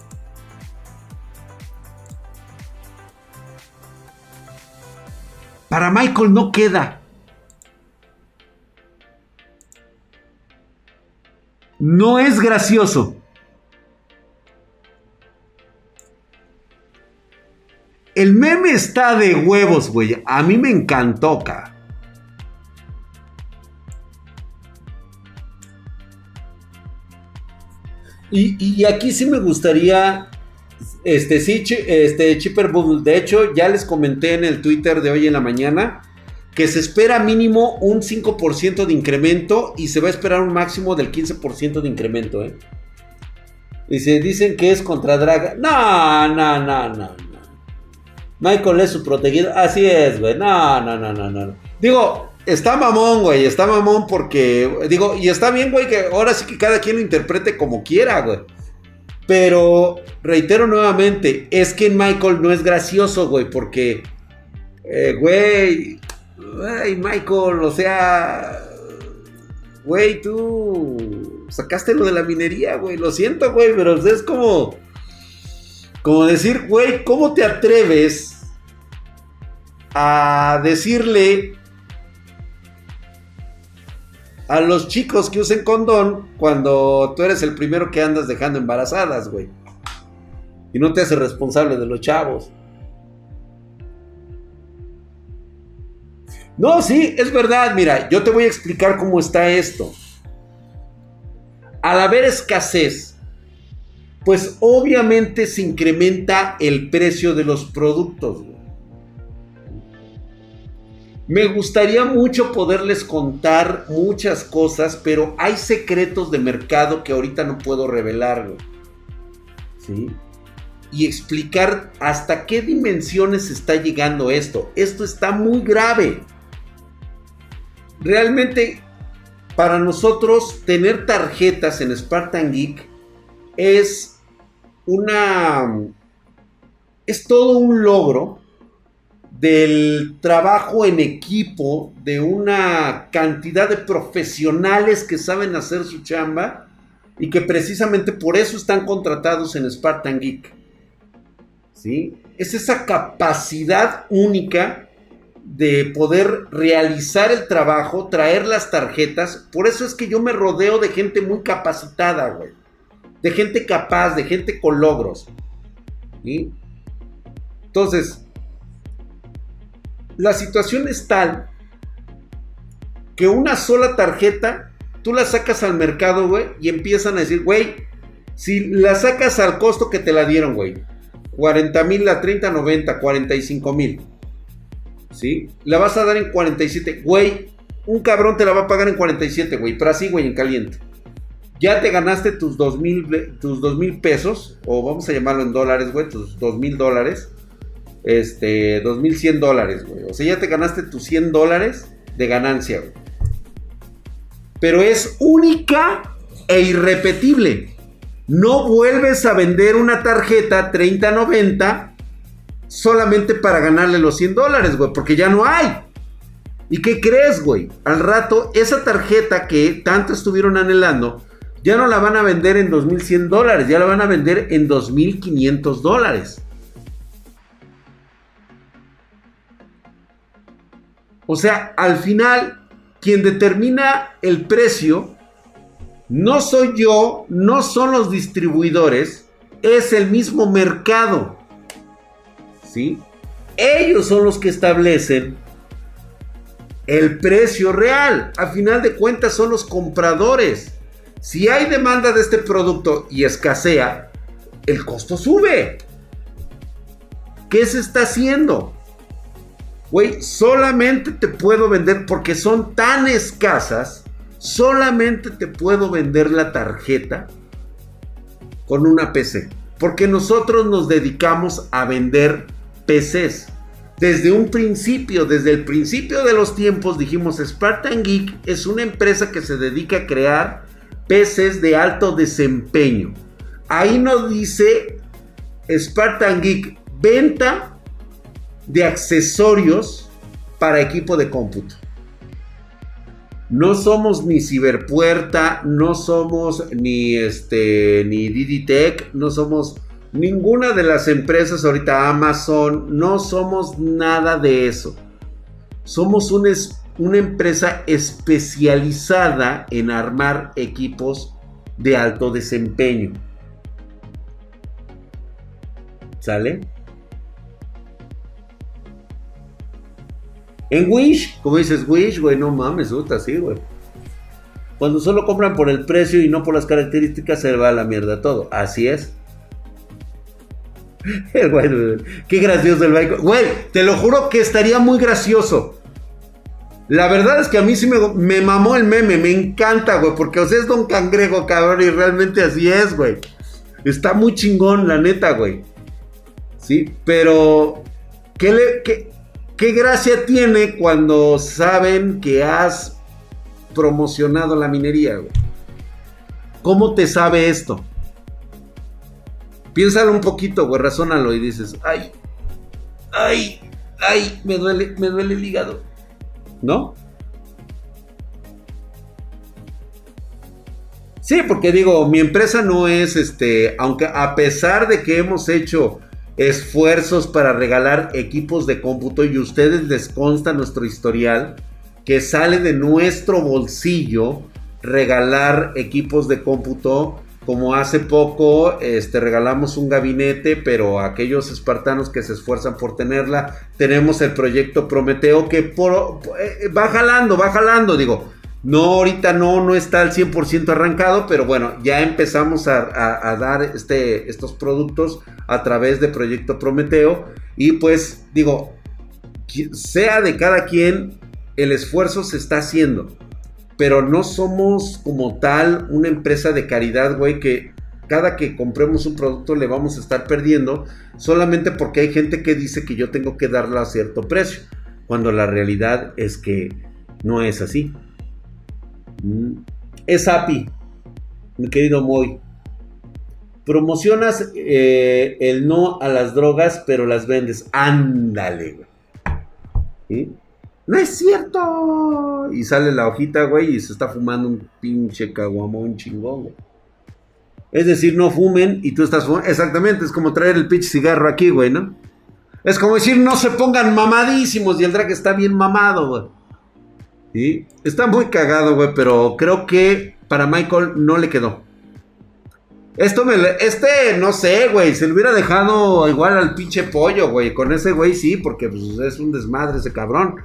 para Michael no queda. No es gracioso. El meme está de huevos, güey. A mí me encantó, cara. Y, aquí sí me gustaría. Este, sí, este, Chipper De hecho, ya les comenté en el Twitter de hoy en la mañana que se espera mínimo un 5% de incremento y se va a esperar un máximo del 15% de incremento, ¿eh? Y se dicen que es contra Draga. No, no, no, no, no. Michael es su protegido. Así es, güey. No, no, no, no, no. Digo, está mamón, güey. Está mamón porque. Digo, y está bien, güey, que ahora sí que cada quien lo interprete como quiera, güey. Pero reitero nuevamente, es que Michael no es gracioso, güey, porque, eh, güey, güey, Michael, o sea, güey, tú sacaste lo de la minería, güey, lo siento, güey, pero es como, como decir, güey, ¿cómo te atreves a decirle a los chicos que usen condón cuando tú eres el primero que andas dejando embarazadas, güey. Y no te haces responsable de los chavos. No, sí, es verdad. Mira, yo te voy a explicar cómo está esto. Al haber escasez, pues obviamente se incrementa el precio de los productos. Güey. Me gustaría mucho poderles contar muchas cosas, pero hay secretos de mercado que ahorita no puedo revelar. ¿Sí? Y explicar hasta qué dimensiones está llegando esto. Esto está muy grave. Realmente, para nosotros, tener tarjetas en Spartan Geek es una... Es todo un logro del trabajo en equipo de una cantidad de profesionales que saben hacer su chamba y que precisamente por eso están contratados en Spartan Geek. ¿Sí? Es esa capacidad única de poder realizar el trabajo, traer las tarjetas. Por eso es que yo me rodeo de gente muy capacitada, güey. De gente capaz, de gente con logros. Entonces, la situación es tal que una sola tarjeta, tú la sacas al mercado, güey, y empiezan a decir, güey, si la sacas al costo que te la dieron, güey, 40 mil a 30, 90, 45 mil, ¿sí? La vas a dar en 47, güey, un cabrón te la va a pagar en 47, güey, pero así, güey, en caliente. Ya te ganaste tus 2 mil tus dos mil pesos, o vamos a llamarlo en dólares, güey, tus 2 mil dólares este, 2100 dólares, güey. O sea, ya te ganaste tus 100 dólares de ganancia, güey. Pero es única e irrepetible. No vuelves a vender una tarjeta 3090 solamente para ganarle los 100 dólares, güey, porque ya no hay. ¿Y qué crees, güey? Al rato, esa tarjeta que tanto estuvieron anhelando, ya no la van a vender en 2100 dólares, ya la van a vender en 2500 dólares. O sea, al final, quien determina el precio no soy yo, no son los distribuidores, es el mismo mercado. ¿Sí? Ellos son los que establecen el precio real. A final de cuentas son los compradores. Si hay demanda de este producto y escasea, el costo sube. ¿Qué se está haciendo? Güey, solamente te puedo vender porque son tan escasas. Solamente te puedo vender la tarjeta con una PC. Porque nosotros nos dedicamos a vender PCs. Desde un principio, desde el principio de los tiempos, dijimos Spartan Geek es una empresa que se dedica a crear PCs de alto desempeño. Ahí nos dice Spartan Geek, venta de accesorios para equipo de cómputo. No somos ni Ciberpuerta, no somos ni este ni Diditech, no somos ninguna de las empresas ahorita Amazon, no somos nada de eso. Somos una, una empresa especializada en armar equipos de alto desempeño. ¿Sale? En Wish, como dices Wish, güey, no mames, puta, sí, güey. Cuando solo compran por el precio y no por las características, se va a la mierda todo. Así es. El güey, qué gracioso el güey. Güey, te lo juro que estaría muy gracioso. La verdad es que a mí sí me, me mamó el meme, me encanta, güey, porque o sea, es Don Cangrejo, cabrón, y realmente así es, güey. Está muy chingón, la neta, güey. Sí, pero ¿qué le, qué, ¿Qué gracia tiene cuando saben que has promocionado la minería? ¿Cómo te sabe esto? Piénsalo un poquito, güey, razónalo y dices, ay, ay, ay, me duele, me duele el hígado. ¿No? Sí, porque digo, mi empresa no es este, aunque a pesar de que hemos hecho esfuerzos para regalar equipos de cómputo y ustedes les consta nuestro historial, que sale de nuestro bolsillo regalar equipos de cómputo. Como hace poco este, regalamos un gabinete, pero aquellos espartanos que se esfuerzan por tenerla, tenemos el proyecto Prometeo que eh, va jalando, va jalando, digo. No, ahorita no, no está al 100% arrancado, pero bueno, ya empezamos a, dar este, estos productos a través de Proyecto Prometeo. Y pues digo, sea de cada quien, el esfuerzo se está haciendo. Pero no somos como tal una empresa de caridad, güey, que cada que compremos un producto le vamos a estar perdiendo solamente porque hay gente que dice que yo tengo que darlo a cierto precio, cuando la realidad es que no es así. Es API, mi querido Moy. Promocionas eh, el no a las drogas, pero las vendes. Ándale, güey no es cierto. Y sale la hojita, güey, y se está fumando un pinche caguamón chingón, güey. Es decir, no fumen y tú estás fumando. Exactamente, es como traer el pinche cigarro aquí, güey, ¿no? Es como decir, no se pongan mamadísimos y el drag está bien mamado, güey. Está muy cagado, güey, pero creo que para Michael no le quedó. Esto me... Este, no sé, güey, se le hubiera dejado igual al pinche pollo, güey. Con ese güey sí, porque pues, es un desmadre ese cabrón.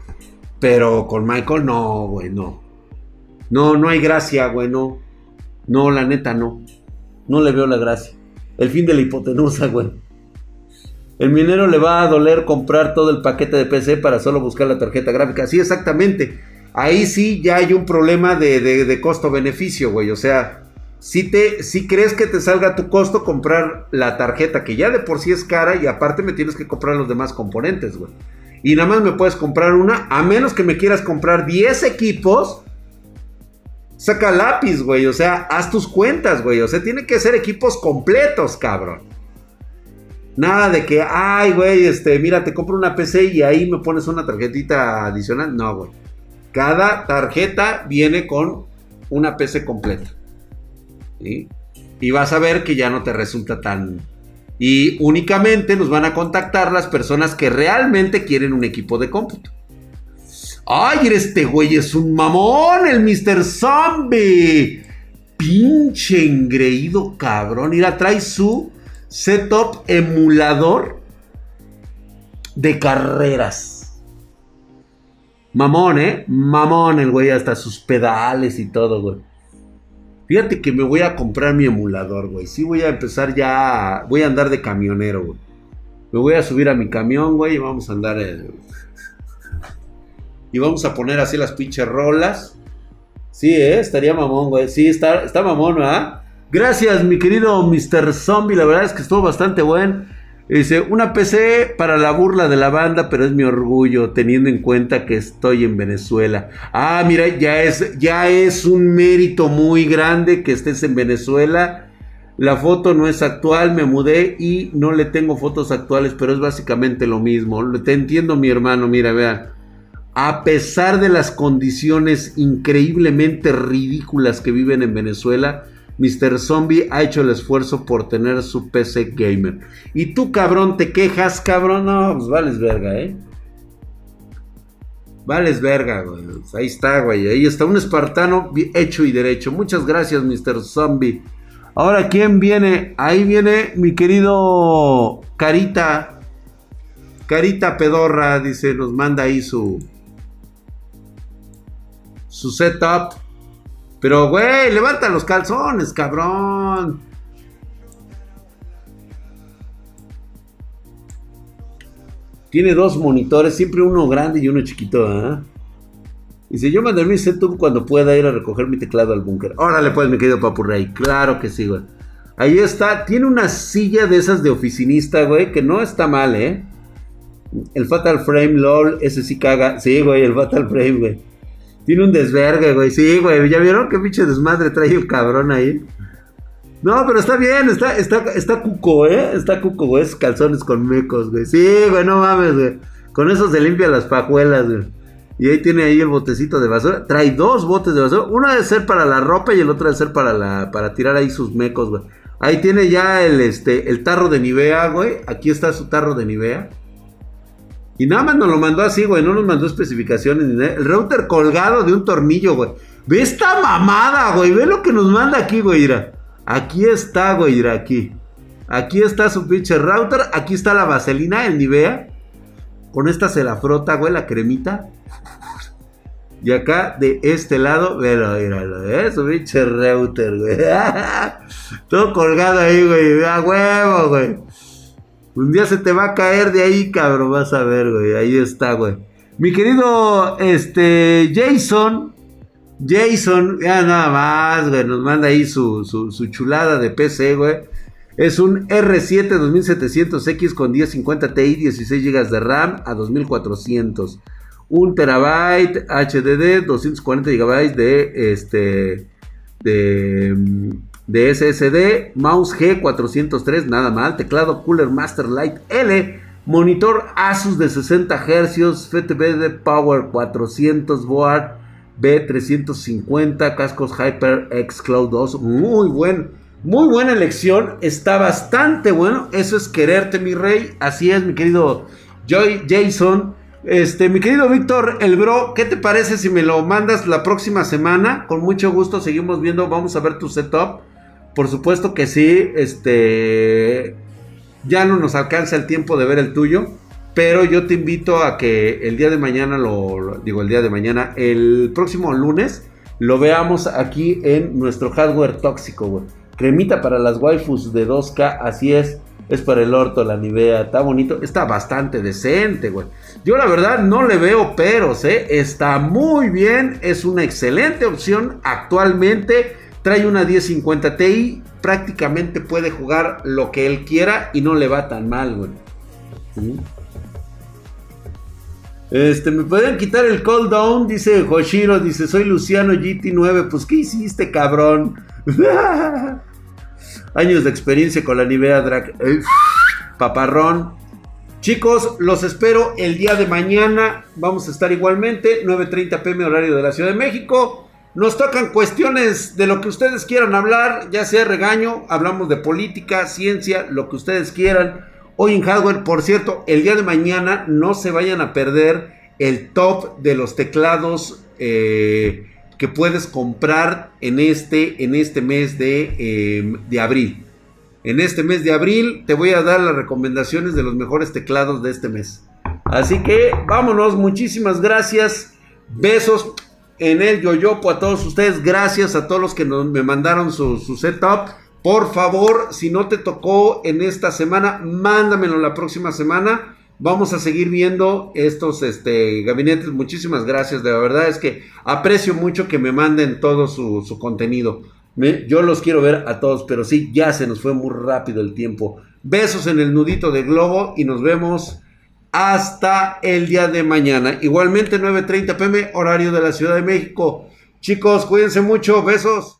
Pero con Michael no, güey, no. No, no hay gracia, güey, no. No, la neta, no. No le veo la gracia. El fin de la hipotenusa, güey. El minero le va a doler comprar todo el paquete de PC para solo buscar la tarjeta gráfica. Sí, exactamente. Ahí sí ya hay un problema de, de, costo-beneficio, güey. O sea, si, te, si crees que te salga tu costo comprar la tarjeta, que ya de por sí es cara, y aparte me tienes que comprar los demás componentes, güey y nada más me puedes comprar una, a menos que me quieras comprar 10 equipos. Saca lápiz, güey. O sea, haz tus cuentas, güey. O sea, tiene que ser equipos completos, cabrón. Nada de que, ay, güey, este, mira, te compro una PC y ahí me pones una tarjetita adicional. No, güey. Cada tarjeta viene con una PC completa. Y vas a ver que ya no te resulta tan, y únicamente nos van a contactar las personas que realmente quieren un equipo de cómputo. ¡Ay, este güey es un mamón! ¡El Mr. Zombie! Pinche engreído cabrón. Mira, trae su setup emulador de carreras. Mamón, ¿eh? Mamón el güey, hasta sus pedales y todo, güey. Fíjate que me voy a comprar mi emulador, güey. Sí voy a empezar ya. Voy a andar de camionero, güey. Me voy a subir a mi camión, güey, y vamos a andar. Y vamos a poner así las pinches rolas. Sí, ¿eh? Estaría mamón, güey. Sí, está, está mamón, ¿verdad? Gracias, mi querido Mr. Zombie. La verdad es que estuvo bastante bueno. Dice, una PC para la burla de la banda, pero es mi orgullo, teniendo en cuenta que estoy en Venezuela. Ah, mira, ya es, ya es un mérito muy grande que estés en Venezuela. La foto no es actual, me mudé y no le tengo fotos actuales, pero es básicamente lo mismo. Te entiendo, mi hermano, mira, vean. A pesar de las condiciones increíblemente ridículas que viven en Venezuela, Mr. Zombie ha hecho el esfuerzo por tener su PC gamer. Y tú, cabrón, te quejas, cabrón. No, pues vales verga, ¿eh? Vales verga, güey. Ahí está, güey. Ahí está un espartano hecho y derecho. Muchas gracias, Mr. Zombie. Ahora, ¿quién viene? Ahí viene mi querido Carita. Carita Pedorra, dice, nos manda ahí su... Su setup. Pero, güey, levanta los calzones, cabrón. Tiene dos monitores, siempre uno grande y uno chiquito, ¿eh? Dice, yo mandaré mi setup cuando pueda ir a recoger mi teclado al búnker. Órale, pues, mi querido Papurrey. Claro que sí, güey. Ahí está. Tiene una silla de esas de oficinista, güey, que no está mal, ¿eh? El Fatal Frame, LOL, ese sí caga. Sí, güey, el Fatal Frame, güey. Tiene un desvergue, güey. Sí, güey. ¿Ya vieron qué pinche desmadre trae el cabrón ahí? No, pero está bien, está, está, está cuco, ¿eh? Está cuco, güey. Esos calzones con mecos, güey. Sí, güey, no mames, güey. Con eso se limpia las pajuelas, güey. Y ahí tiene ahí el botecito de basura. Trae dos botes de basura. Uno debe ser para la ropa y el otro debe ser para la para tirar ahí sus mecos, güey. Ahí tiene ya el este el tarro de Nivea, güey. Aquí está su tarro de Nivea. Y nada más nos lo mandó así, güey. No nos mandó especificaciones ni nada. El router colgado de un tornillo, güey. Ve esta mamada, güey. Ve lo que nos manda aquí, güey. Mira. Aquí está, güey. Mira, aquí. Aquí está su pinche router. Aquí está la vaselina, el Nivea. Con esta se la frota, güey, la cremita. Y acá, de este lado, mira, míralo, ¿eh? Su pinche router, güey. Todo colgado ahí, güey. A huevo, güey. Un día se te va a caer de ahí, cabrón. Vas a ver, güey. Ahí está, güey. Mi querido, este, Jason. Jason, ya nada más, güey. Nos manda ahí su, su, chulada de PC, güey. Es un R7 2700X con 1050 Ti, 16 GB de RAM a 2400. 1 terabyte HDD, 240 GB de este de de SSD, mouse G403, nada mal, teclado Cooler Master Light L, monitor Asus de 60 Hz, FTB Power 400 Board B350, cascos HyperX Cloud 2, muy buen, muy buena elección, está bastante bueno, eso es quererte mi rey, así es mi querido Joy Jason. Este, mi querido Víctor, el bro, ¿qué te parece si me lo mandas la próxima semana? Con mucho gusto, seguimos viendo, vamos a ver tu setup. Por supuesto que sí, este ya no nos alcanza el tiempo de ver el tuyo, pero yo te invito a que el día de mañana lo, digo el día de mañana, el próximo lunes lo veamos aquí en nuestro hardware tóxico, güey. Cremita para las waifus de 2K, así es. Es para el orto, la Nivea, está bonito, está bastante decente, güey. Yo la verdad no le veo peros, ¿eh? Está muy bien, es una excelente opción actualmente Trae una 1050 Ti, prácticamente puede jugar lo que él quiera y no le va tan mal, güey. Este, me pueden quitar el cooldown, dice Hoshiro, dice, soy Luciano GT9, pues ¿qué hiciste, cabrón? Años de experiencia con la Nivea Drag. paparrón. Chicos, los espero el día de mañana. Vamos a estar igualmente, 9.30 pm horario de la Ciudad de México. Nos tocan cuestiones de lo que ustedes quieran hablar, ya sea regaño, hablamos de política, ciencia, lo que ustedes quieran. Hoy en hardware, por cierto, el día de mañana no se vayan a perder el top de los teclados eh, que puedes comprar en este, en este mes de, eh, de abril. En este mes de abril te voy a dar las recomendaciones de los mejores teclados de este mes. Así que vámonos, muchísimas gracias. Besos en el Yoyopo a todos ustedes. Gracias a todos los que me mandaron su, setup. Por favor, si no te tocó en esta semana, mándamelo la próxima semana. Vamos a seguir viendo estos este, gabinetes. Muchísimas gracias. De verdad es que aprecio mucho que me manden todo su, contenido. yo los quiero ver a todos, pero sí, ya se nos fue muy rápido el tiempo. Besos en el nudito de globo y nos vemos hasta el día de mañana. Igualmente 9.30 pm, horario de la Ciudad de México. Chicos, cuídense mucho, besos.